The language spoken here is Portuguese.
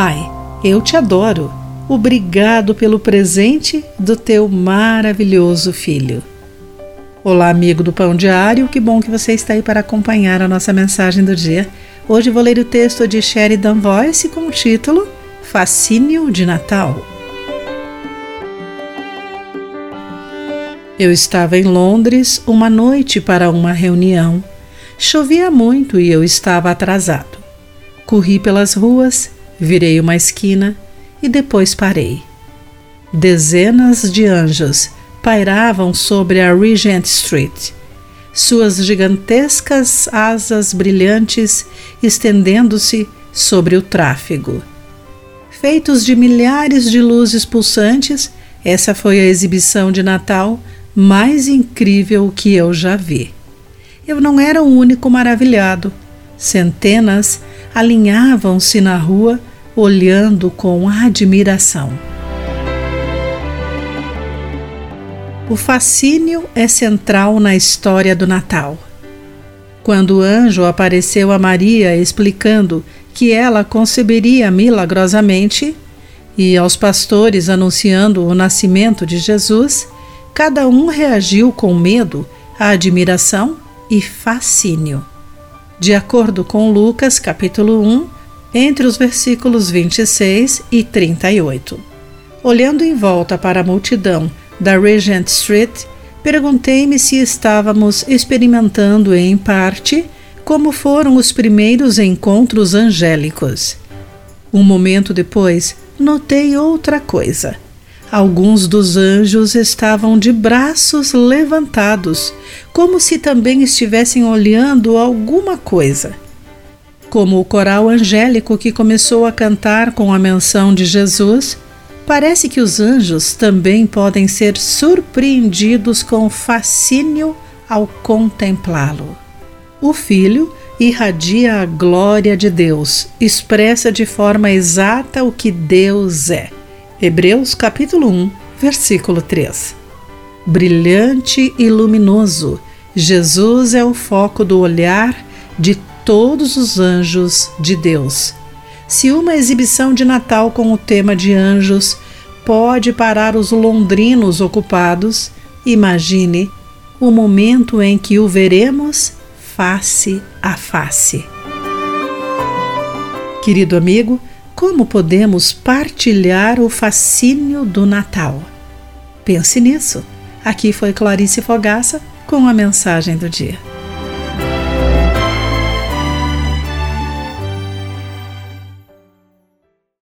Pai, eu te adoro. Obrigado pelo presente do teu maravilhoso filho. Olá, amigo do Pão Diário, que bom que você está aí para acompanhar a nossa mensagem do dia. Hoje vou ler o texto de Sheridan Voice com o título Fascínio de Natal. Eu estava em Londres uma noite para uma reunião. Chovia muito e eu estava atrasado. Corri pelas ruas, virei uma esquina e depois parei. Dezenas de anjos pairavam sobre a Regent Street, suas gigantescas asas brilhantes estendendo-se sobre o tráfego. Feitos de milhares de luzes pulsantes, essa foi a exibição de Natal mais incrível que eu já vi. Eu não era o único maravilhado. Centenas alinhavam-se na rua olhando com admiração. O fascínio é central na história do Natal. Quando o anjo apareceu a Maria explicando que ela conceberia milagrosamente, e aos pastores anunciando o nascimento de Jesus, cada um reagiu com medo, admiração e fascínio. De acordo com Lucas, capítulo 1, entre os versículos 26 e 38. Olhando em volta para a multidão da Regent Street, perguntei-me se estávamos experimentando em parte como foram os primeiros encontros angélicos. Um momento depois, notei outra coisa. Alguns dos anjos estavam de braços levantados, como se também estivessem olhando alguma coisa como o coral angélico que começou a cantar com a menção de Jesus, parece que os anjos também podem ser surpreendidos com fascínio ao contemplá-lo. O Filho irradia a glória de Deus, expressa de forma exata o que Deus é. Hebreus capítulo 1, versículo 3. Brilhante e luminoso, Jesus é o foco do olhar de todos os anjos de Deus. Se uma exibição de Natal com o tema de anjos pode parar os londrinos ocupados, imagine o momento em que o veremos face a face. Querido amigo, como podemos partilhar o fascínio do Natal? Pense nisso. Aqui foi Clarice Fogaça com a mensagem do dia.